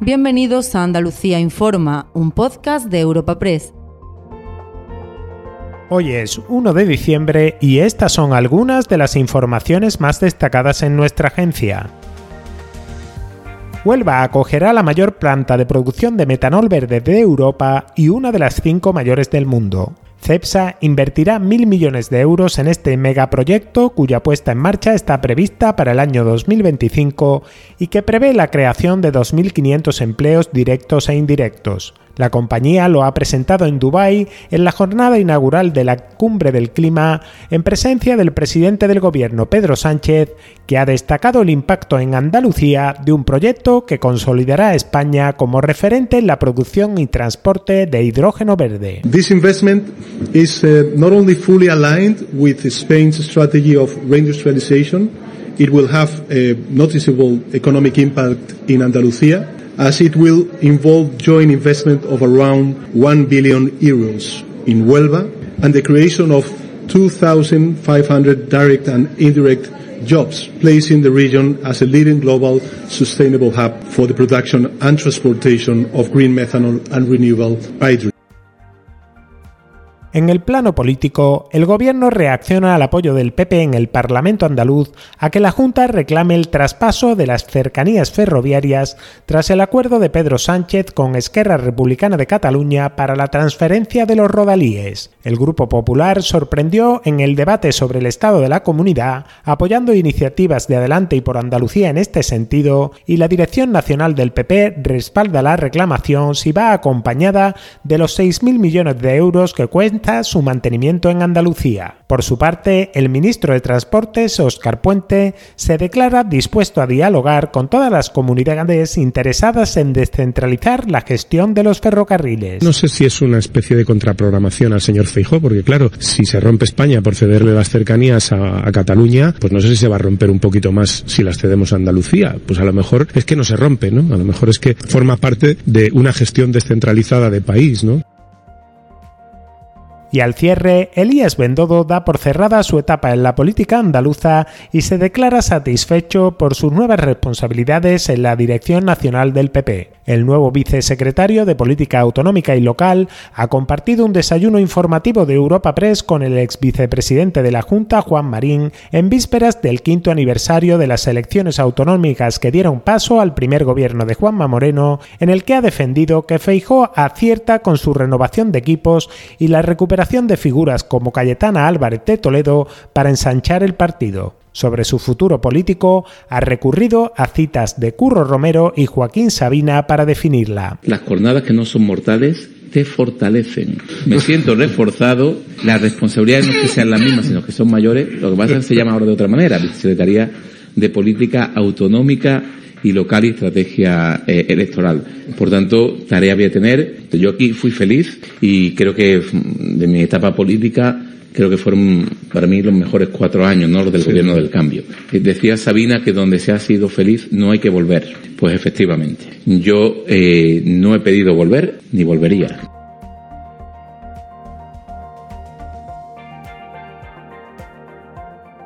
Bienvenidos a Andalucía Informa, un podcast de Europa Press. Hoy es 1 de diciembre y estas son algunas de las informaciones más destacadas en nuestra agencia. Huelva acogerá la mayor planta de producción de metanol verde de Europa y una de las cinco mayores del mundo. CEPSA invertirá mil millones de euros en este megaproyecto cuya puesta en marcha está prevista para el año 2025 y que prevé la creación de 2.500 empleos directos e indirectos. La compañía lo ha presentado en Dubái en la jornada inaugural de la Cumbre del Clima en presencia del presidente del gobierno Pedro Sánchez, que ha destacado el impacto en Andalucía de un proyecto que consolidará a España como referente en la producción y transporte de hidrógeno verde. This investment is uh, not only fully aligned with Spain's strategy of reindustrialization, it will have a noticeable economic impact in Andalucía as it will involve joint investment of around 1 billion euros in Huelva and the creation of 2,500 direct and indirect jobs, placing the region as a leading global sustainable hub for the production and transportation of green methanol and renewable hydrogen. En el plano político, el gobierno reacciona al apoyo del PP en el Parlamento andaluz a que la Junta reclame el traspaso de las cercanías ferroviarias tras el acuerdo de Pedro Sánchez con Esquerra Republicana de Cataluña para la transferencia de los rodalíes. El Grupo Popular sorprendió en el debate sobre el estado de la comunidad, apoyando iniciativas de Adelante y por Andalucía en este sentido, y la Dirección Nacional del PP respalda la reclamación si va acompañada de los 6.000 millones de euros que cuenta su mantenimiento en Andalucía. Por su parte, el ministro de Transportes, Óscar Puente, se declara dispuesto a dialogar con todas las comunidades interesadas en descentralizar la gestión de los ferrocarriles. No sé si es una especie de contraprogramación al señor Feijó, porque claro, si se rompe España por cederle las cercanías a, a Cataluña, pues no sé si se va a romper un poquito más si las cedemos a Andalucía. Pues a lo mejor es que no se rompe, ¿no? A lo mejor es que forma parte de una gestión descentralizada de país, ¿no? Y al cierre, Elías Bendodo da por cerrada su etapa en la política andaluza y se declara satisfecho por sus nuevas responsabilidades en la dirección nacional del PP. El nuevo vicesecretario de Política Autonómica y Local ha compartido un desayuno informativo de Europa Press con el ex vicepresidente de la Junta, Juan Marín, en vísperas del quinto aniversario de las elecciones autonómicas que dieron paso al primer gobierno de Juanma Moreno, en el que ha defendido que Feijó acierta con su renovación de equipos y la recuperación de figuras como Cayetana Álvarez de Toledo para ensanchar el partido sobre su futuro político, ha recurrido a citas de Curro Romero y Joaquín Sabina para definirla. Las jornadas que no son mortales te fortalecen. Me siento reforzado. Las responsabilidades no es que sean las mismas, sino que son mayores. Lo que pasa es que se llama ahora de otra manera, Secretaría de Política Autonómica y local y estrategia eh, electoral. Por tanto, tarea voy a tener. Yo aquí fui feliz y creo que de mi etapa política creo que fueron para mí los mejores cuatro años, ¿no? Los del gobierno del cambio. Decía Sabina que donde se ha sido feliz no hay que volver. Pues efectivamente, yo eh, no he pedido volver ni volvería.